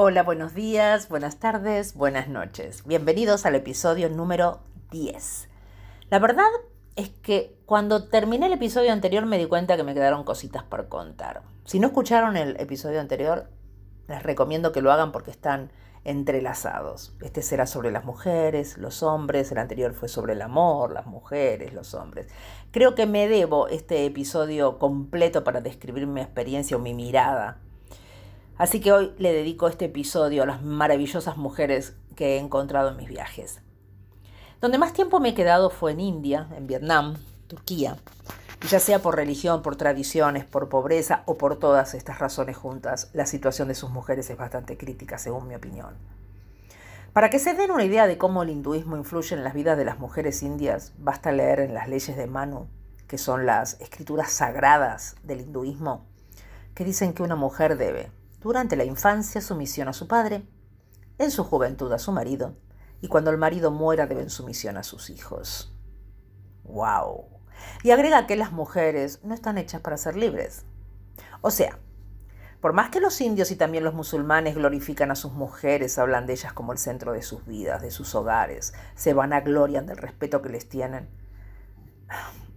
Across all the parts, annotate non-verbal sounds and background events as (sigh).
Hola, buenos días, buenas tardes, buenas noches. Bienvenidos al episodio número 10. La verdad es que cuando terminé el episodio anterior me di cuenta que me quedaron cositas por contar. Si no escucharon el episodio anterior, les recomiendo que lo hagan porque están entrelazados. Este será sobre las mujeres, los hombres, el anterior fue sobre el amor, las mujeres, los hombres. Creo que me debo este episodio completo para describir mi experiencia o mi mirada Así que hoy le dedico este episodio a las maravillosas mujeres que he encontrado en mis viajes. Donde más tiempo me he quedado fue en India, en Vietnam, Turquía, ya sea por religión, por tradiciones, por pobreza o por todas estas razones juntas, la situación de sus mujeres es bastante crítica, según mi opinión. Para que se den una idea de cómo el hinduismo influye en las vidas de las mujeres indias, basta leer en las leyes de Manu, que son las escrituras sagradas del hinduismo, que dicen que una mujer debe durante la infancia sumisión a su padre, en su juventud a su marido, y cuando el marido muera deben sumisión a sus hijos. ¡Wow! Y agrega que las mujeres no están hechas para ser libres. O sea, por más que los indios y también los musulmanes glorifican a sus mujeres, hablan de ellas como el centro de sus vidas, de sus hogares, se van a glorian del respeto que les tienen.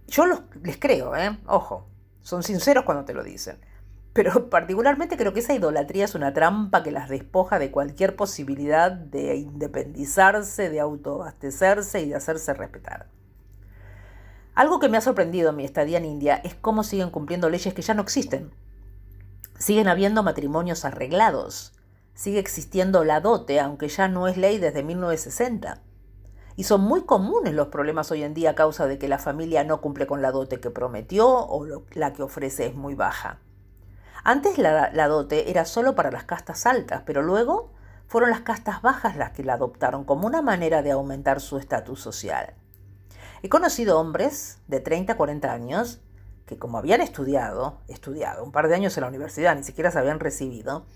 Yo les creo, ¿eh? Ojo, son sinceros cuando te lo dicen. Pero (laughs) particularmente creo que esa idolatría es una trampa que las despoja de cualquier posibilidad de independizarse, de autoabastecerse y de hacerse respetar. Algo que me ha sorprendido en mi estadía en India es cómo siguen cumpliendo leyes que ya no existen. Siguen habiendo matrimonios arreglados. Sigue existiendo la dote, aunque ya no es ley desde 1960. Y son muy comunes los problemas hoy en día a causa de que la familia no cumple con la dote que prometió o la que ofrece es muy baja. Antes la, dote era solo para las castas altas, pero luego fueron las castas bajas las que la adoptaron como una manera de aumentar su estatus social. He conocido hombres de 30 a 40 años que como habían estudiado, estudiado un par de años en la universidad, ni siquiera se habían recibido,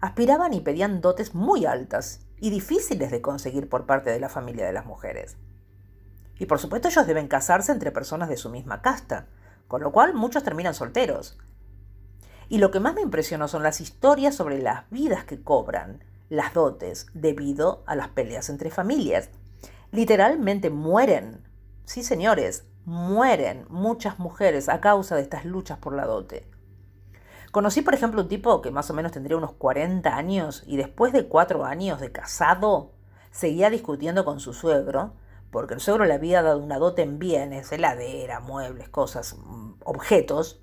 aspiraban y pedían dotes muy altas y difíciles de conseguir por parte de la familia de las mujeres. Y por supuesto ellos deben casarse entre personas de su misma casta, con lo cual muchos terminan solteros, y lo que más me impresionó son las historias sobre las vidas que cobran las dotes debido a las peleas entre familias. Literalmente mueren, sí señores, mueren muchas mujeres a causa de estas luchas por la dote. Conocí, por ejemplo, un tipo que más o menos tendría unos 40 años y después de cuatro años de casado seguía discutiendo con su suegro porque el suegro le había dado una dote en bienes, heladera, muebles, cosas, mm, objetos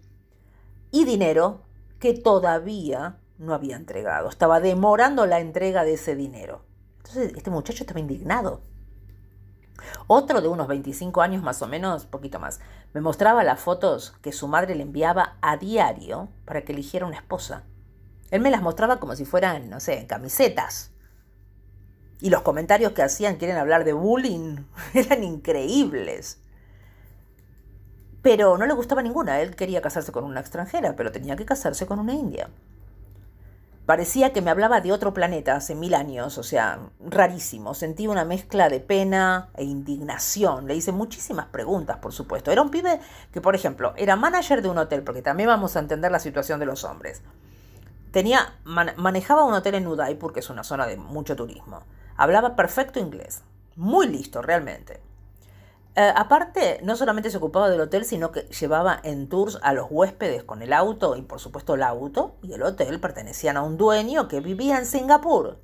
y dinero que todavía no había entregado. Estaba demorando la entrega de ese dinero. Entonces este muchacho estaba indignado. Otro de unos 25 años más o menos, poquito más, me mostraba las fotos que su madre le enviaba a diario para que eligiera una esposa. Él me las mostraba como si fueran, no sé, camisetas. Y los comentarios que hacían, quieren hablar de bullying, (laughs) eran increíbles. Pero no le gustaba ninguna. Él quería casarse con una extranjera, pero tenía que casarse con una india. Parecía que me hablaba de otro planeta hace mil años, o sea, rarísimo. Sentí una mezcla de pena e indignación. Le hice muchísimas preguntas, por supuesto. Era un pibe que, por ejemplo, era manager de un hotel, porque también vamos a entender la situación de los hombres. Tenía, manejaba un hotel en Udaipur, que es una zona de mucho turismo. Hablaba perfecto inglés. Muy listo, realmente. Eh, aparte, no solamente se ocupaba del hotel, sino que llevaba en tours a los huéspedes con el auto y por supuesto el auto y el hotel pertenecían a un dueño que vivía en Singapur,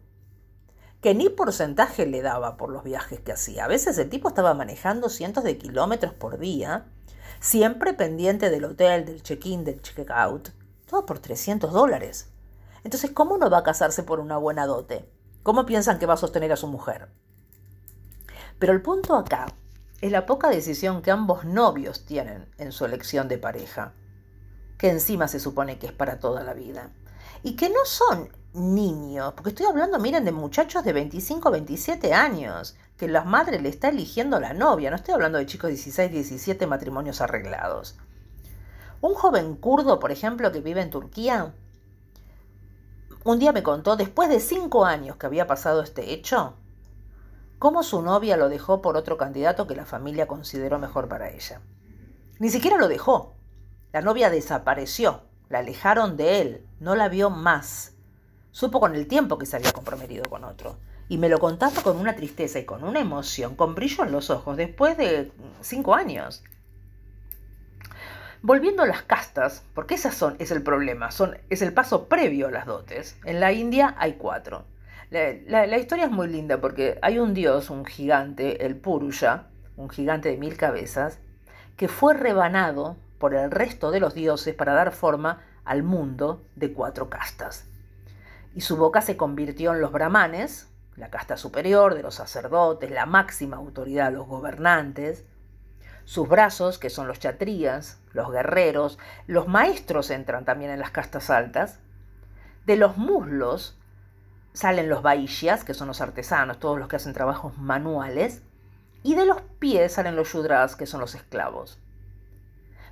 que ni porcentaje le daba por los viajes que hacía. A veces el tipo estaba manejando cientos de kilómetros por día, siempre pendiente del hotel, del check-in, del check-out, todo por 300 dólares. Entonces, ¿cómo no va a casarse por una buena dote? ¿Cómo piensan que va a sostener a su mujer? Pero el punto acá es la poca decisión que ambos novios tienen en su elección de pareja, que encima se supone que es para toda la vida. Y que no son niños, porque estoy hablando, miren, de muchachos de 25, 27 años, que la madre le está eligiendo la novia, no estoy hablando de chicos de 16, 17 matrimonios arreglados. Un joven kurdo, por ejemplo, que vive en Turquía, un día me contó, después de cinco años que había pasado este hecho, cómo su novia lo dejó por otro candidato que la familia consideró mejor para ella. Ni siquiera lo dejó. La novia desapareció, la alejaron de él, no la vio más. Supo con el tiempo que se había comprometido con otro. Y me lo contaba con una tristeza y con una emoción, con brillo en los ojos, después de cinco años. Volviendo a las castas, porque esas son, es el problema, son, es el paso previo a las dotes. En la India hay cuatro. La, historia es muy linda porque hay un dios, un gigante, el Purusha, un gigante de mil cabezas, que fue rebanado por el resto de los dioses para dar forma al mundo de cuatro castas. Y su boca se convirtió en los brahmanes, la casta superior de los sacerdotes, la máxima autoridad los gobernantes, sus brazos, que son los chatrías, los guerreros, los maestros entran también en las castas altas, de los muslos salen los vaishyas, que son los artesanos, todos los que hacen trabajos manuales, y de los pies salen los shudras, que son los esclavos.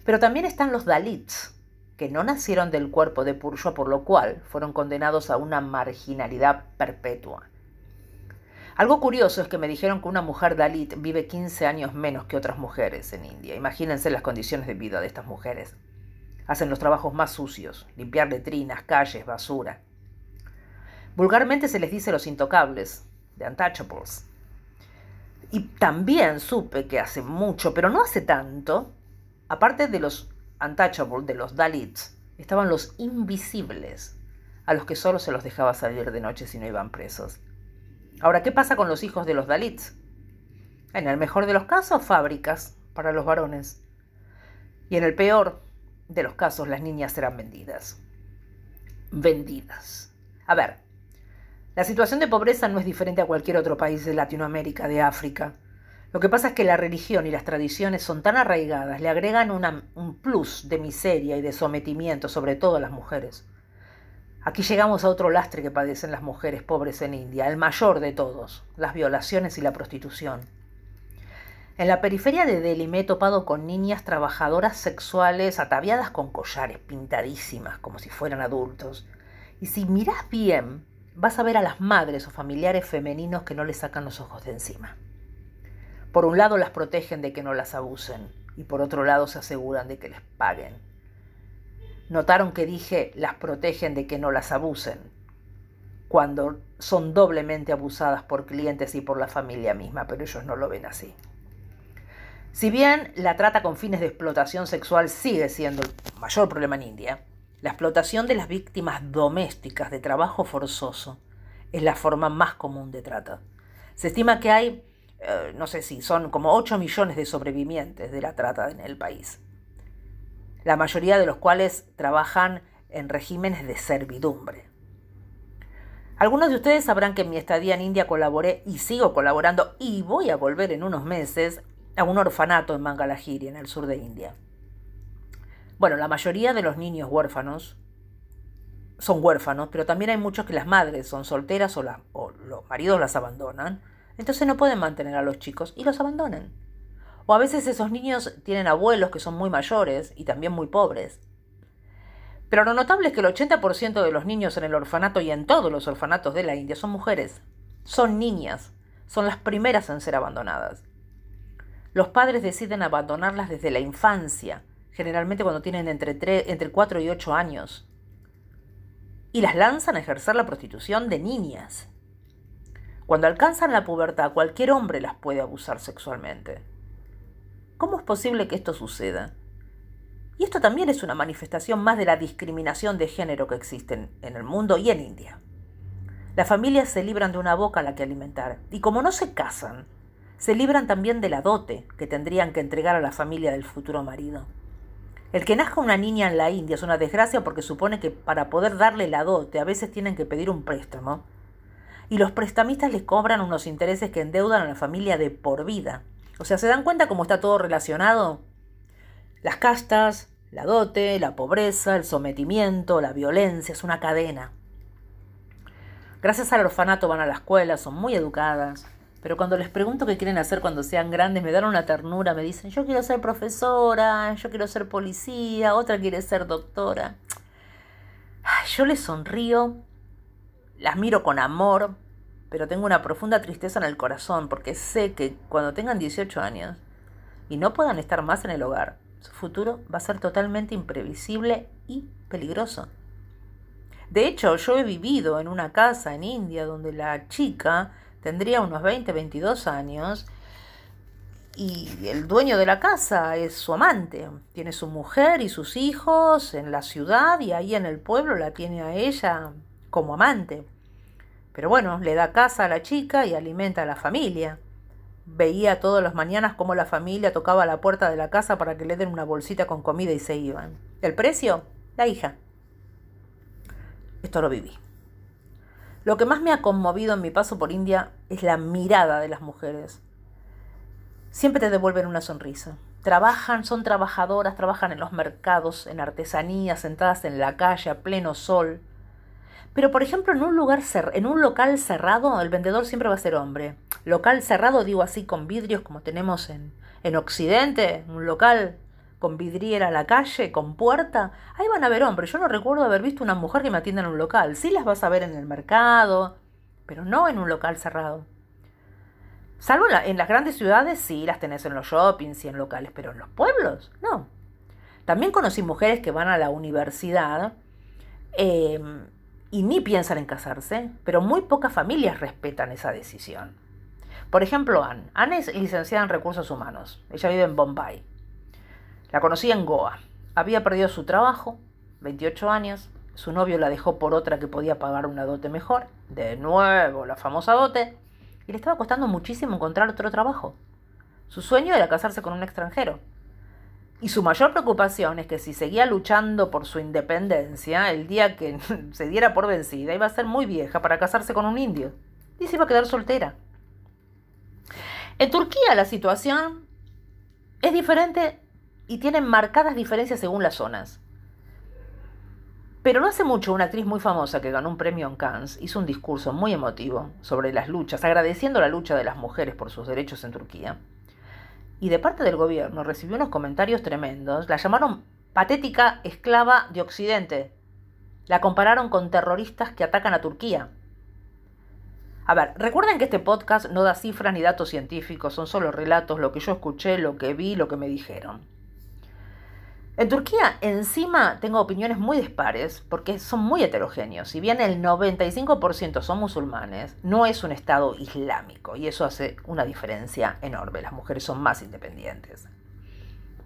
Pero también están los dalits, que no nacieron del cuerpo de Purusha, por lo cual fueron condenados a una marginalidad perpetua. Algo curioso es que me dijeron que una mujer Dalit vive 15 años menos que otras mujeres en India. Imagínense las condiciones de vida de estas mujeres. Hacen los trabajos más sucios, limpiar letrinas, calles, basura. Vulgarmente se les dice los intocables, the untouchables. Y también supe que hace mucho, pero no hace tanto, aparte de los untouchables, de los Dalits, estaban los invisibles, a los que solo se los dejaba salir de noche si no iban presos. Ahora, ¿qué pasa con los hijos de los Dalits? En el mejor de los casos, fábricas para los varones. Y en el peor de los casos, las niñas serán vendidas. Vendidas. A ver, la situación de pobreza no es diferente a cualquier otro país de Latinoamérica, de África. Lo que pasa es que la religión y las tradiciones son tan arraigadas, le agregan un plus de miseria y de sometimiento, sobre todo a las mujeres. Aquí llegamos a otro lastre que padecen las mujeres pobres en India, el mayor de todos, las violaciones y la prostitución. En la periferia de Delhi me he topado con niñas trabajadoras sexuales ataviadas con collares, pintadísimas, como si fueran adultos. Y si miras bien, vas a ver a las madres o familiares femeninos que no les sacan los ojos de encima. Por un lado las protegen de que no las abusen y por otro lado se aseguran de que les paguen. Notaron que dije las protegen de que no las abusen, cuando son doblemente abusadas por clientes y por la familia misma, pero ellos no lo ven así. Si bien la trata con fines de explotación sexual sigue siendo el mayor problema en India, la explotación de las víctimas domésticas de trabajo forzoso es la forma más común de trata. Se estima que hay, eh, no sé si son como 8 millones de sobrevivientes de la trata en el país, la mayoría de los cuales trabajan en regímenes de servidumbre. Algunos de ustedes sabrán que en mi estadía en India colaboré y sigo colaborando y voy a volver en unos meses a un orfanato en Mangalagiri, en el sur de India. Bueno, la mayoría de los niños huérfanos son huérfanos, pero también hay muchos que las madres son solteras o, los maridos las abandonan. Entonces no pueden mantener a los chicos y los abandonan. O a veces esos niños tienen abuelos que son muy mayores y también muy pobres. Pero lo notable es que el 80% de los niños en el orfanato y en todos los orfanatos de la India son mujeres. Son niñas. Son las primeras en ser abandonadas. Los padres deciden abandonarlas desde la infancia generalmente cuando tienen entre, entre 4 y 8 años, y las lanzan a ejercer la prostitución de niñas. Cuando alcanzan la pubertad, cualquier hombre las puede abusar sexualmente. ¿Cómo es posible que esto suceda? Y esto también es una manifestación más de la discriminación de género que existe en el mundo y en India. Las familias se libran de una boca a la que alimentar, y como no se casan, se libran también de la dote que tendrían que entregar a la familia del futuro marido. El que nazca una niña en la India es una desgracia porque supone que para poder darle la dote a veces tienen que pedir un préstamo. Y los prestamistas les cobran unos intereses que endeudan a la familia de por vida. O sea, ¿se dan cuenta cómo está todo relacionado? Las castas, la dote, la pobreza, el sometimiento, la violencia, es una cadena. Gracias al orfanato van a la escuela, son muy educadas, pero cuando les pregunto qué quieren hacer cuando sean grandes, me dan una ternura, me dicen, yo quiero ser profesora, yo quiero ser policía, otra quiere ser doctora. yo les sonrío, las miro con amor, pero tengo una profunda tristeza en el corazón porque sé que cuando tengan 18 años y no puedan estar más en el hogar, su futuro va a ser totalmente imprevisible y peligroso. De hecho, yo he vivido en una casa en India donde la chica tendría unos 20, 22 años y el dueño de la casa es su amante. Tiene su mujer y sus hijos en la ciudad y ahí en el pueblo la tiene a ella como amante. Pero bueno, le da casa a la chica y alimenta a la familia. Veía todas las mañanas cómo la familia tocaba la puerta de la casa para que le den una bolsita con comida y se iban. ¿El precio? La hija. Esto lo viví. Lo que más me ha conmovido en mi paso por India es la mirada de las mujeres siempre te devuelven una sonrisa. Trabajan, son trabajadoras, trabajan en los mercados, en artesanía, sentadas en la calle a pleno sol. Pero, por ejemplo, en un, lugar en un local cerrado, el vendedor siempre va a ser hombre. Local cerrado, digo así, con vidrios como tenemos en, en Occidente, un local con vidriera a la calle, con puerta, ahí van a ver hombres. Yo no recuerdo haber visto una mujer que me atienda en un local. Sí las vas a ver en el mercado, pero no en un local cerrado. Salvo en, las grandes ciudades, sí, las tenés en los shoppings y en locales, pero en los pueblos, no. También conocí mujeres que van a la universidad em, y ni piensan en casarse, pero muy pocas familias respetan esa decisión. Por ejemplo, Anne. Anne es licenciada en recursos humanos. Ella vive en Bombay. La conocí en Goa. Había perdido su trabajo, 28 años. Su novio la dejó por otra que podía pagar una dote mejor. De nuevo, la famosa dote y le estaba costando muchísimo encontrar otro trabajo. Su sueño era casarse con un extranjero. Y su mayor preocupación es que si seguía luchando por su independencia, el día que (laughs) se diera por vencida iba a ser muy vieja para casarse con un indio. Y se iba a quedar soltera. En Turquía la situación es diferente y tiene marcadas diferencias según las zonas. Pero no hace mucho una actriz muy famosa que ganó un premio en Cannes hizo un discurso muy emotivo sobre las luchas, agradeciendo la lucha de las mujeres por sus derechos en Turquía. Y de parte del gobierno recibió unos comentarios tremendos. La llamaron patética esclava de Occidente. La compararon con terroristas que atacan a Turquía. A ver, recuerden que este podcast no da cifras ni datos científicos, son solo relatos, lo que yo escuché, lo que vi, lo que me dijeron. En Turquía, encima, tengo opiniones muy dispares porque son muy heterogéneos. Si bien el 95% son musulmanes, no es un Estado islámico y eso hace una diferencia enorme. Las mujeres son más independientes.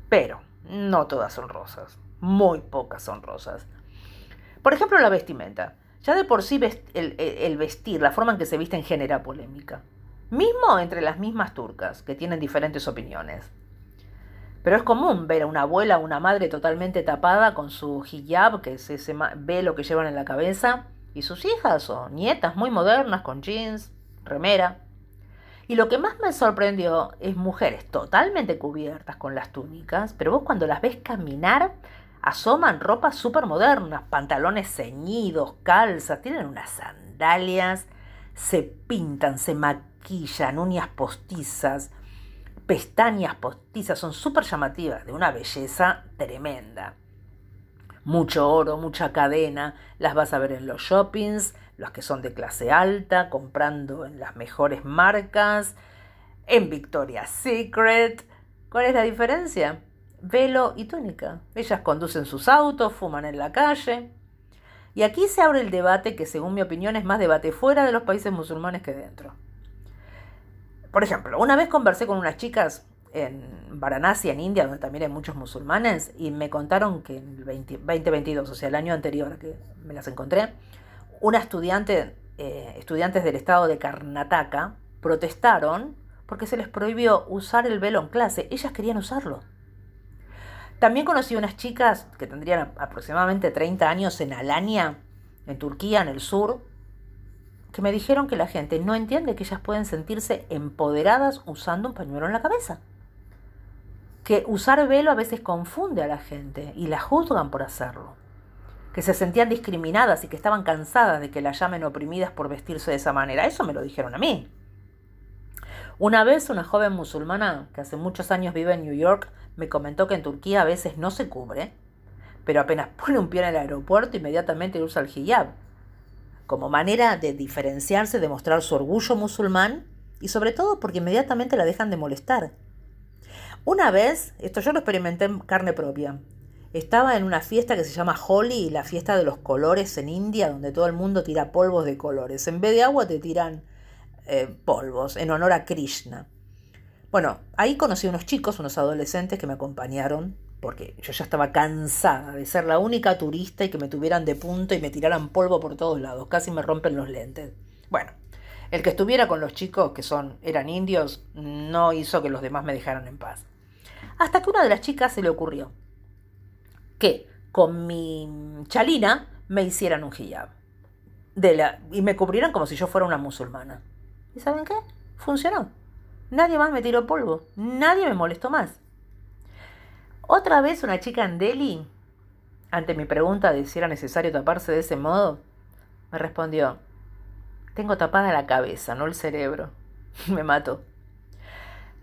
Pero no todas son rosas. Muy pocas son rosas. Por ejemplo, la vestimenta. Ya de por sí el, vestir, la forma en que se visten genera polémica. Mismo entre las mismas turcas, que tienen diferentes opiniones. Pero es común ver a una abuela o una madre totalmente tapada con su hijab, que es ese velo que llevan en la cabeza, y sus hijas o nietas muy modernas con jeans, remera. Y lo que más me sorprendió es mujeres totalmente cubiertas con las túnicas, pero vos cuando las ves caminar, asoman ropas súper modernas, pantalones ceñidos, calzas, tienen unas sandalias, se pintan, se maquillan, uñas postizas, pestañas postizas, son súper llamativas, de una belleza tremenda. Mucho oro, mucha cadena, las vas a ver en los shoppings, los que son de clase alta, comprando en las mejores marcas, en Victoria's Secret. ¿Cuál es la diferencia? Velo y túnica. Ellas conducen sus autos, fuman en la calle. Y aquí se abre el debate que según mi opinión es más debate fuera de los países musulmanes que dentro. Por ejemplo, una vez conversé con unas chicas en Varanasi, en India, donde también hay muchos musulmanes, y me contaron que en el 2022, o sea, el año anterior que me las encontré, una estudiante, eh, estudiantes del estado de Karnataka protestaron porque se les prohibió usar el velo en clase. Ellas querían usarlo. También conocí unas chicas que tendrían aproximadamente 30 años en Alania, en Turquía, en el sur, que me dijeron que la gente no entiende que ellas pueden sentirse empoderadas usando un pañuelo en la cabeza. Que usar velo a veces confunde a la gente y la juzgan por hacerlo. Que se sentían discriminadas y que estaban cansadas de que las llamen oprimidas por vestirse de esa manera. Eso me lo dijeron a mí. Una vez una joven musulmana que hace muchos años vive en New York me comentó que en Turquía a veces no se cubre, pero apenas pone un pie en el aeropuerto inmediatamente usa el hijab como manera de diferenciarse, de mostrar su orgullo musulmán y sobre todo porque inmediatamente la dejan de molestar. Una vez, esto yo lo experimenté en carne propia, estaba en una fiesta que se llama Holi, la fiesta de los colores en India, donde todo el mundo tira polvos de colores. En vez de agua te tiran eh, polvos en honor a Krishna. Bueno, ahí conocí unos chicos, unos adolescentes que me acompañaron, porque yo ya estaba cansada de ser la única turista y que me tuvieran de punto y me tiraran polvo por todos lados, casi me rompen los lentes. Bueno, el que estuviera con los chicos, que son, eran indios, no hizo que los demás me dejaran en paz. Hasta que una de las chicas se le ocurrió que con mi chalina me hicieran un hijab. Y me cubrieran como si yo fuera una musulmana. ¿Y saben qué? Funcionó. Nadie más me tiró polvo. Nadie me molestó más. Otra vez una chica en Delhi, ante mi pregunta de si era necesario taparse de ese modo, me respondió, tengo tapada la cabeza, no el cerebro. (laughs) Me mato.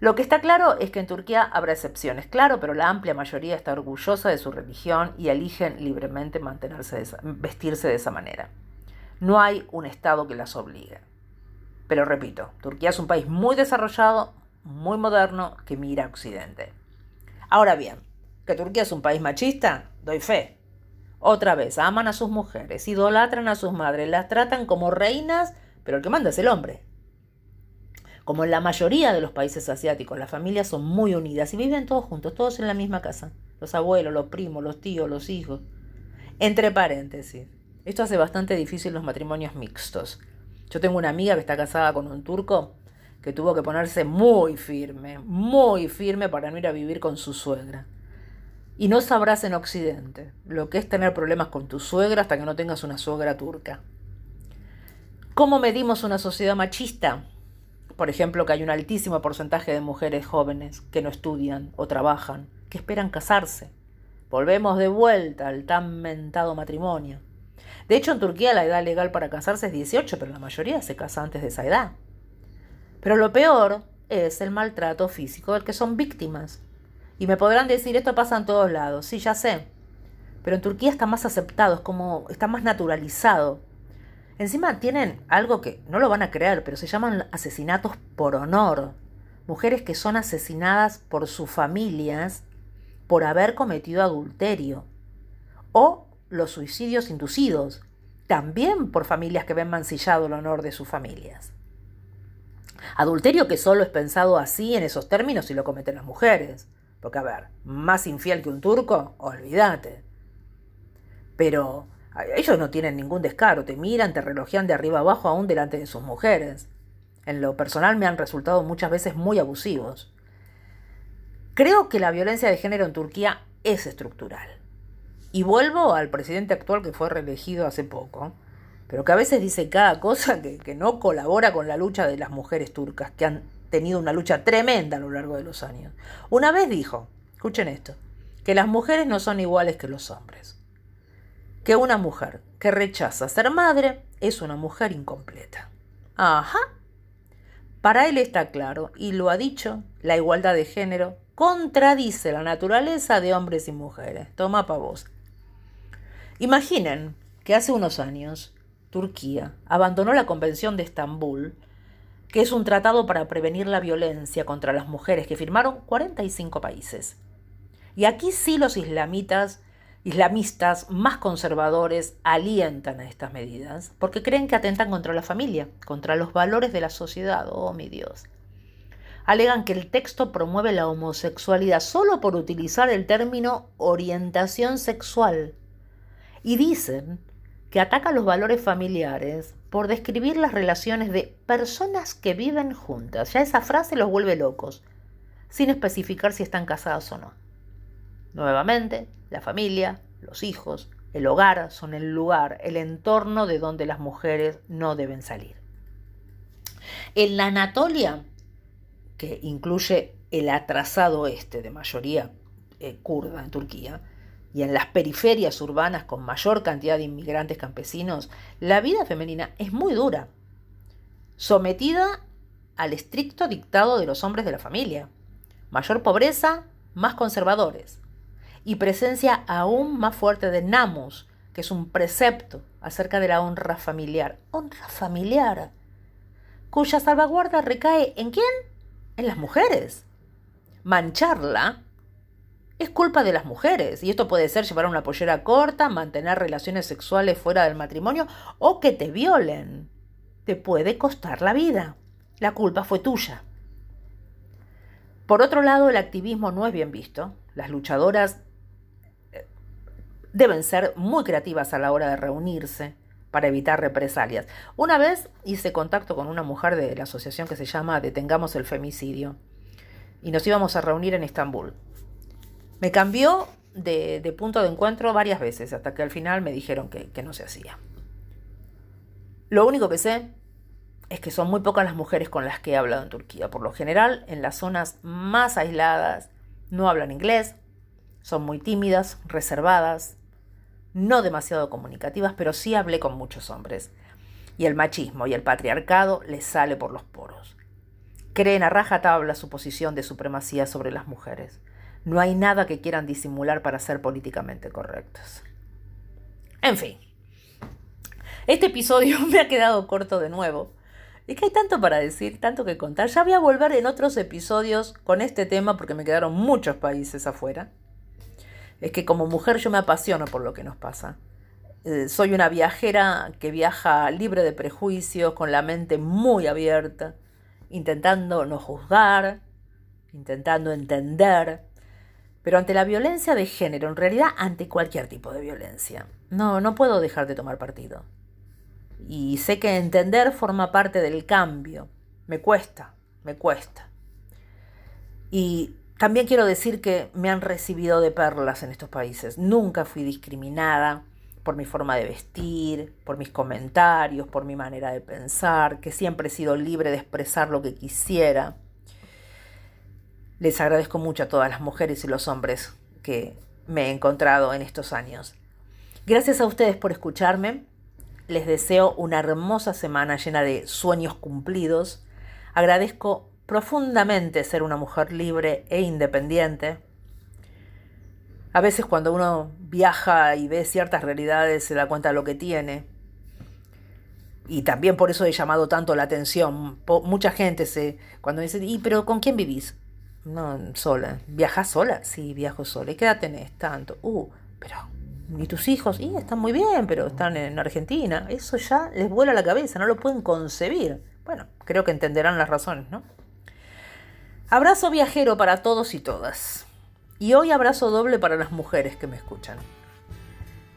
Lo que está claro es que en Turquía habrá excepciones, claro, pero la amplia mayoría está orgullosa de su religión y eligen libremente mantenerse vestirse de esa manera. No hay un Estado que las obligue. Pero repito, Turquía es un país muy desarrollado, muy moderno, que mira a Occidente. Ahora bien, que Turquía es un país machista, doy fe. Otra vez, aman a sus mujeres, idolatran a sus madres, las tratan como reinas, pero el que manda es el hombre. Como en la mayoría de los países asiáticos, las familias son muy unidas y viven todos juntos, todos en la misma casa. Los abuelos, los primos, los tíos, los hijos. Entre paréntesis, esto hace bastante difícil los matrimonios mixtos. Yo tengo una amiga que está casada con un turco que tuvo que ponerse muy firme, muy firme para no ir a vivir con su suegra. Y no sabrás en Occidente lo que es tener problemas con tu suegra hasta que no tengas una suegra turca. ¿Cómo medimos una sociedad machista? Por ejemplo, que hay un altísimo porcentaje de mujeres jóvenes que no estudian o trabajan, que esperan casarse. Volvemos de vuelta al tan mentado matrimonio. De hecho, en Turquía la edad legal para casarse es 18, pero la mayoría se casa antes de esa edad. Pero lo peor es el maltrato físico del que son víctimas. Y me podrán decir, esto pasa en todos lados. Sí, ya sé. Pero en Turquía está más aceptado, es como, está más naturalizado. Encima tienen algo que no lo van a creer, pero se llaman asesinatos por honor. Mujeres que son asesinadas por sus familias por haber cometido adulterio. O los suicidios inducidos, también por familias que ven mancillado el honor de sus familias. Adulterio que solo es pensado así en esos términos si lo cometen las mujeres. Porque, a ver, más infiel que un turco, olvídate. Pero ellos no tienen ningún descaro, te miran, te relojean de arriba abajo aún delante de sus mujeres. En lo personal me han resultado muchas veces muy abusivos. Creo que la violencia de género en Turquía es estructural. Y vuelvo al presidente actual que fue reelegido hace poco, pero que a veces dice cada cosa que, que no colabora con la lucha de las mujeres turcas, que han tenido una lucha tremenda a lo largo de los años. Una vez dijo, escuchen esto, que las mujeres no son iguales que los hombres, que una mujer que rechaza ser madre es una mujer incompleta. Ajá. Para él está claro, y lo ha dicho, la igualdad de género contradice la naturaleza de hombres y mujeres. Toma pa' vos. Imaginen que hace unos años Turquía abandonó la Convención de Estambul que es un tratado para prevenir la violencia contra las mujeres que firmaron 45 países. Y aquí sí los islamitas, islamistas más conservadores alientan a estas medidas, porque creen que atentan contra la familia, contra los valores de la sociedad. Oh, mi Dios. Alegan que el texto promueve la homosexualidad solo por utilizar el término orientación sexual. Y dicen que ataca los valores familiares por describir las relaciones de personas que viven juntas. Ya esa frase los vuelve locos, sin especificar si están casadas o no. Nuevamente, la familia, los hijos, el hogar son el lugar, el entorno de donde las mujeres no deben salir. En la Anatolia, que incluye el atrasado este de mayoría eh, kurda en Turquía, y en las periferias urbanas con mayor cantidad de inmigrantes campesinos, la vida femenina es muy dura, sometida al estricto dictado de los hombres de la familia. Mayor pobreza, más conservadores. Y presencia aún más fuerte de Namus, que es un precepto acerca de la honra familiar. Honra familiar. Cuya salvaguarda recae en quién? En las mujeres. Mancharla es culpa de las mujeres. Y esto puede ser llevar una pollera corta, mantener relaciones sexuales fuera del matrimonio o que te violen. Te puede costar la vida. La culpa fue tuya. Por otro lado, el activismo no es bien visto. Las luchadoras eh, deben ser muy creativas a la hora de reunirse para evitar represalias. Una vez hice contacto con una mujer de la asociación que se llama Detengamos el Femicidio y nos íbamos a reunir en Estambul. Me cambió de, punto de encuentro varias veces hasta que al final me dijeron que, que no se hacía. Lo único que sé es que son muy pocas las mujeres con las que he hablado en Turquía. Por lo general, en las zonas más aisladas no hablan inglés, son muy tímidas, reservadas, no demasiado comunicativas, pero sí hablé con muchos hombres. Y el machismo y el patriarcado les sale por los poros. Creen a rajatabla su posición de supremacía sobre las mujeres. No hay nada que quieran disimular para ser políticamente correctos. En fin, este episodio (laughs) me ha quedado corto de nuevo. Es que hay tanto para decir, tanto que contar. Ya voy a volver en otros episodios con este tema porque me quedaron muchos países afuera es que como mujer yo me apasiono por lo que nos pasa. Eh, soy una viajera que viaja libre de prejuicios, con la mente muy abierta, intentando no juzgar, intentando entender, pero ante la violencia de género, en realidad ante cualquier tipo de violencia. No, no puedo dejar de tomar partido. Y sé que entender forma parte del cambio. Me cuesta, me cuesta. Y también quiero decir que me han recibido de perlas en estos países. Nunca fui discriminada por mi forma de vestir, por mis comentarios, por mi manera de pensar, que siempre he sido libre de expresar lo que quisiera. Les agradezco mucho a todas las mujeres y los hombres que me he encontrado en estos años. Gracias a ustedes por escucharme. Les deseo una hermosa semana llena de sueños cumplidos. Agradezco profundamente ser una mujer libre e independiente. A veces cuando uno viaja y ve ciertas realidades se da cuenta de lo que tiene. Y también por eso he llamado tanto la atención. mucha gente se cuando dice, "¿Y pero con quién vivís?" No, sola. ¿Viajas sola? Sí, viajo sola. ¿Y qué edad tenés? Tanto. Uh, pero ¿y tus hijos? Y están muy bien, pero están en Argentina. Eso ya les vuela la cabeza, no lo pueden concebir. Bueno, creo que entenderán las razones, ¿no? Abrazo viajero para todos y todas. Y hoy abrazo doble para las mujeres que me escuchan.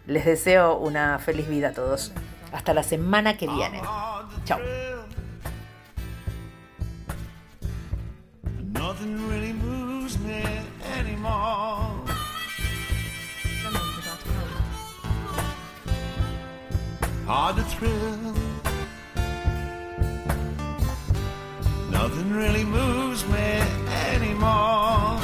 Les deseo una feliz vida a todos. Hasta la semana que viene. Chao. Nothing really moves me anymore. Hard to thrill. Nothing really moves me anymore.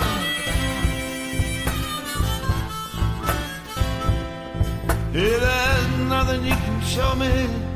Hey, there's nothing you can show me